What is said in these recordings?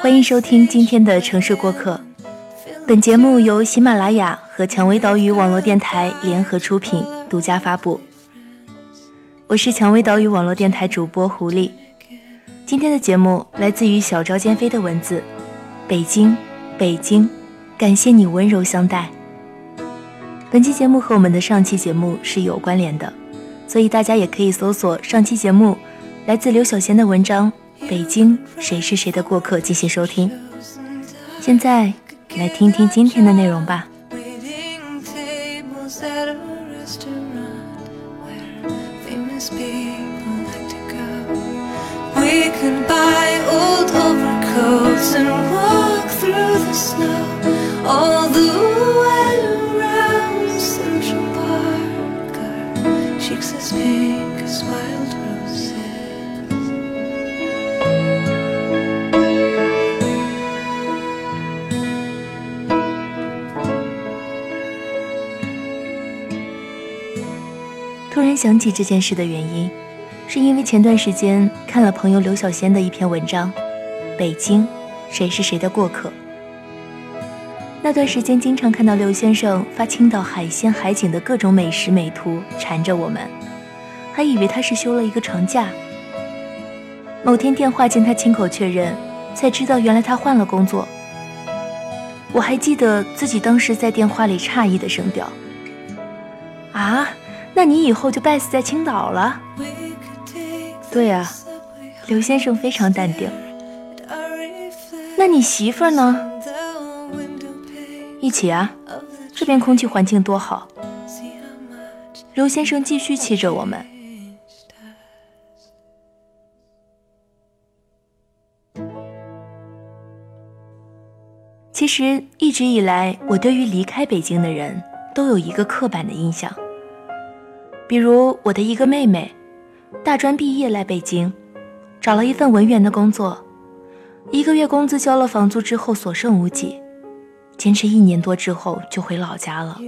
欢迎收听今天的城市过客。本节目由喜马拉雅和蔷薇岛屿网络电台联合出品，独家发布。我是蔷薇岛屿网络电台主播狐狸。今天的节目来自于小昭兼飞的文字：北京，北京，感谢你温柔相待。本期节目和我们的上期节目是有关联的，所以大家也可以搜索上期节目来自刘小贤的文章《北京，谁是谁的过客》进行收听。现在来听听今天的内容吧。All the 想起这件事的原因，是因为前段时间看了朋友刘小仙的一篇文章《北京，谁是谁的过客》。那段时间经常看到刘先生发青岛海鲜海景的各种美食美图，缠着我们，还以为他是休了一个长假。某天电话见他亲口确认，才知道原来他换了工作。我还记得自己当时在电话里诧异的声调：“啊？”那你以后就拜死在青岛了。对呀，刘先生非常淡定。那你媳妇呢？一起啊，这边空气环境多好。刘先生继续气着我们。其实一直以来，我对于离开北京的人都有一个刻板的印象。比如我的一个妹妹，大专毕业来北京，找了一份文员的工作，一个月工资交了房租之后所剩无几，坚持一年多之后就回老家了。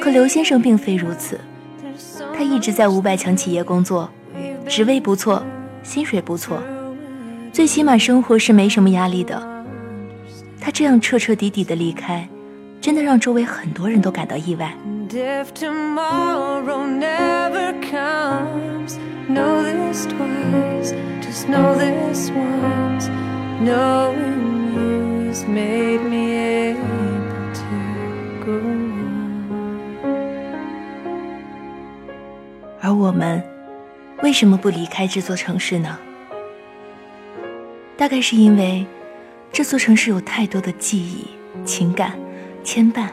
可刘先生并非如此，他一直在五百强企业工作，职位不错，薪水不错，最起码生活是没什么压力的。他这样彻彻底底的离开，真的让周围很多人都感到意外。而我们为什么不离开这座城市呢？大概是因为这座城市有太多的记忆、情感、牵绊。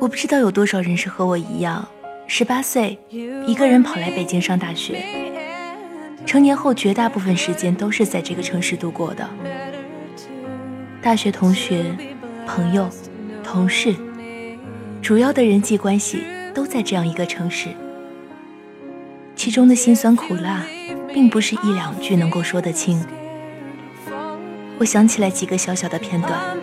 我不知道有多少人是和我一样，十八岁一个人跑来北京上大学，成年后绝大部分时间都是在这个城市度过的。大学同学、朋友、同事，主要的人际关系都在这样一个城市。其中的辛酸苦辣，并不是一两句能够说得清。我想起来几个小小的片段。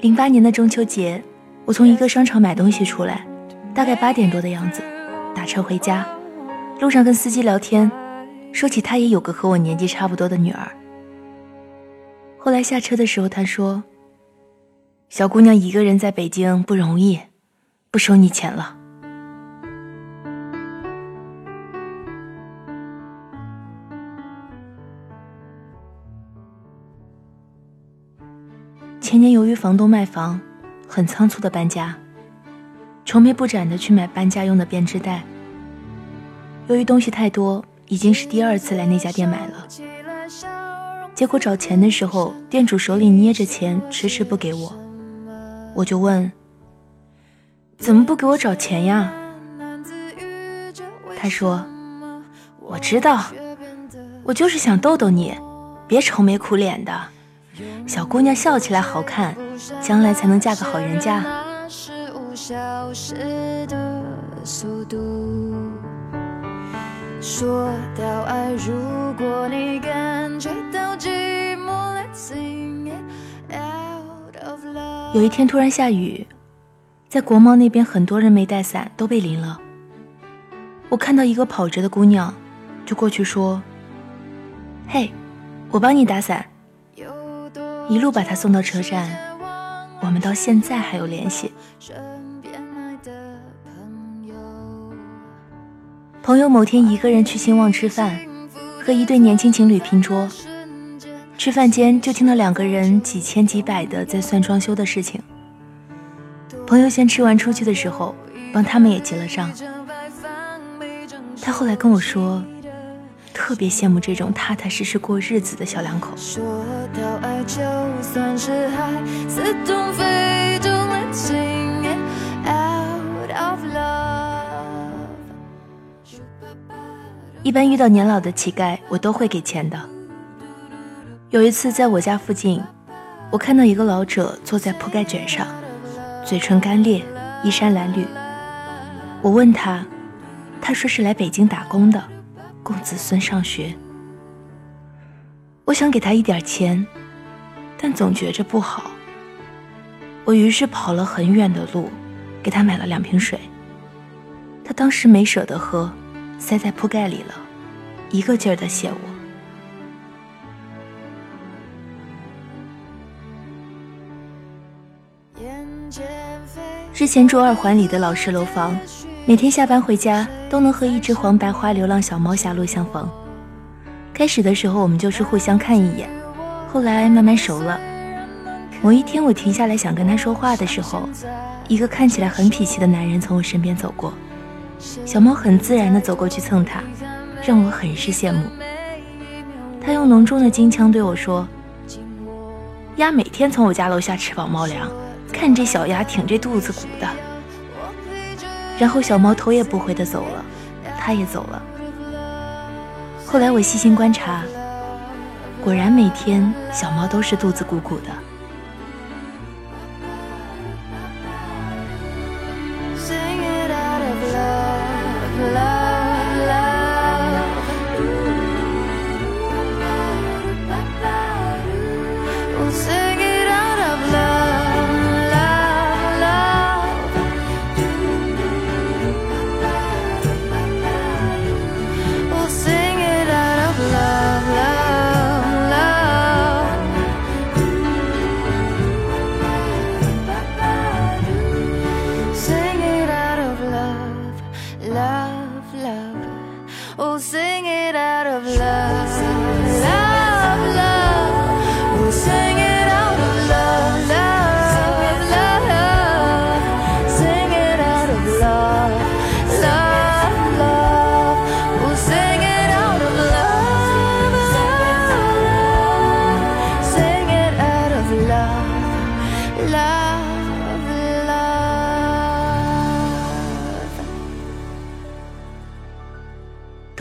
零八年的中秋节，我从一个商场买东西出来，大概八点多的样子，打车回家，路上跟司机聊天，说起他也有个和我年纪差不多的女儿。后来下车的时候，他说：“小姑娘一个人在北京不容易，不收你钱了。”前年由于房东卖房，很仓促的搬家，愁眉不展的去买搬家用的编织袋。由于东西太多，已经是第二次来那家店买了。结果找钱的时候，店主手里捏着钱，迟迟不给我。我就问：“怎么不给我找钱呀？”他说：“我知道，我就是想逗逗你，别愁眉苦脸的，小姑娘笑起来好看，将来才能嫁个好人家。有一天突然下雨，在国贸那边很多人没带伞，都被淋了。我看到一个跑着的姑娘，就过去说：“嘿，我帮你打伞。”一路把他送到车站，我们到现在还有联系。朋友某天一个人去兴旺吃饭，和一对年轻情侣拼桌。吃饭间就听到两个人几千几百的在算装修的事情。朋友先吃完出去的时候，帮他们也结了账。他后来跟我说，特别羡慕这种踏踏实实过日子的小两口。一般遇到年老的乞丐，我都会给钱的。有一次在我家附近，我看到一个老者坐在铺盖卷上，嘴唇干裂，衣衫褴褛。我问他。他说是来北京打工的，供子孙上学。我想给他一点钱，但总觉着不好。我于是跑了很远的路，给他买了两瓶水。他当时没舍得喝，塞在铺盖里了，一个劲儿的谢我。之前住二环里的老式楼房。每天下班回家都能和一只黄白花流浪小猫狭路相逢。开始的时候我们就是互相看一眼，后来慢慢熟了。某一天我停下来想跟他说话的时候，一个看起来很痞气的男人从我身边走过，小猫很自然地走过去蹭他，让我很是羡慕。他用浓重的京腔对我说：“鸭每天从我家楼下吃饱猫粮，看这小鸭挺着肚子鼓的。”然后小猫头也不回的走了，它也走了。后来我细心观察，果然每天小猫都是肚子鼓鼓的。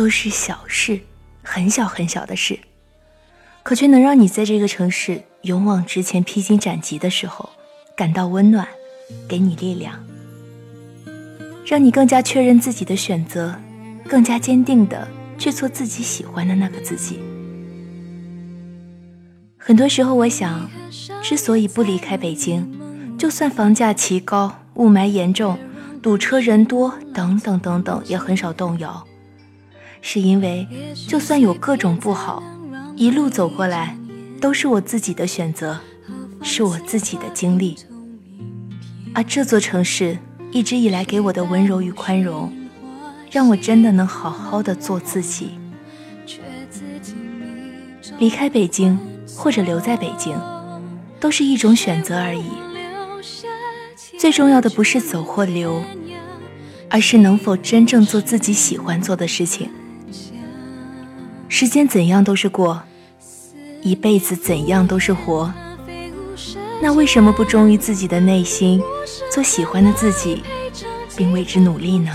都是小事，很小很小的事，可却能让你在这个城市勇往直前、披荆斩棘的时候感到温暖，给你力量，让你更加确认自己的选择，更加坚定的去做自己喜欢的那个自己。很多时候，我想，之所以不离开北京，就算房价奇高、雾霾严重、堵车人多等等等等，也很少动摇。是因为，就算有各种不好，一路走过来，都是我自己的选择，是我自己的经历。而这座城市一直以来给我的温柔与宽容，让我真的能好好的做自己。离开北京或者留在北京，都是一种选择而已。最重要的不是走或留，而是能否真正做自己喜欢做的事情。时间怎样都是过，一辈子怎样都是活。那为什么不忠于自己的内心，做喜欢的自己，并为之努力呢？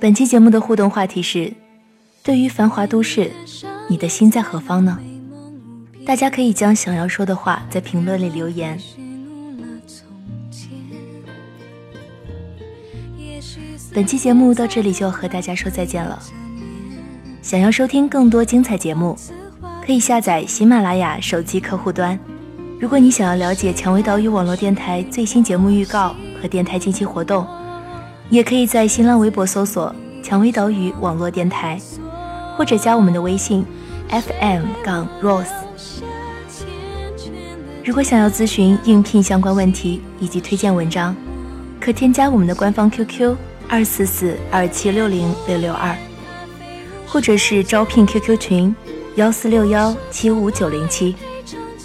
本期节目的互动话题是：对于繁华都市，你的心在何方呢？大家可以将想要说的话在评论里留言。本期节目到这里就要和大家说再见了。想要收听更多精彩节目，可以下载喜马拉雅手机客户端。如果你想要了解蔷薇岛屿网络电台最新节目预告和电台近期活动，也可以在新浪微博搜索“蔷薇岛屿网络电台”，或者加我们的微信 “fm 杠 rose”。如果想要咨询应聘相关问题以及推荐文章，可添加我们的官方 QQ 二四四二七六零六六二，或者是招聘 QQ 群幺四六幺七五九零七。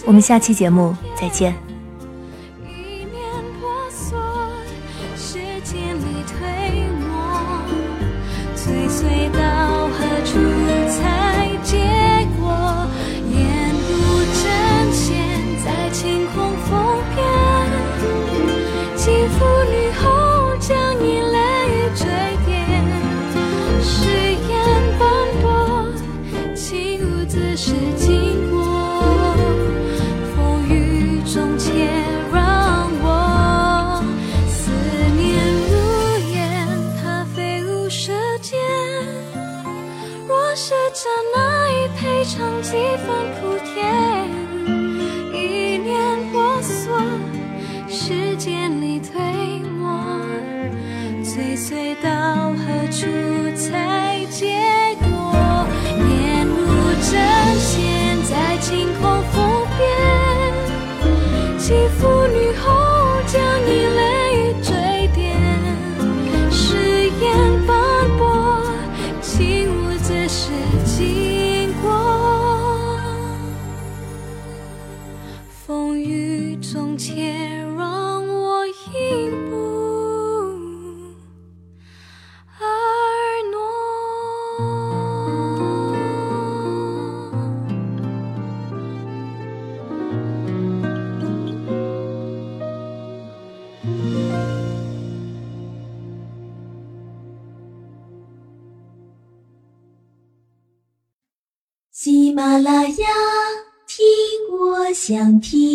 我们下期节目再见。千里推磨，追随到何处才结果？沿路战线在晴空风干，几幅雨后将你泪雨坠，誓言斑驳，情路自是经过，风雨中。喜啦啦呀，听我想听。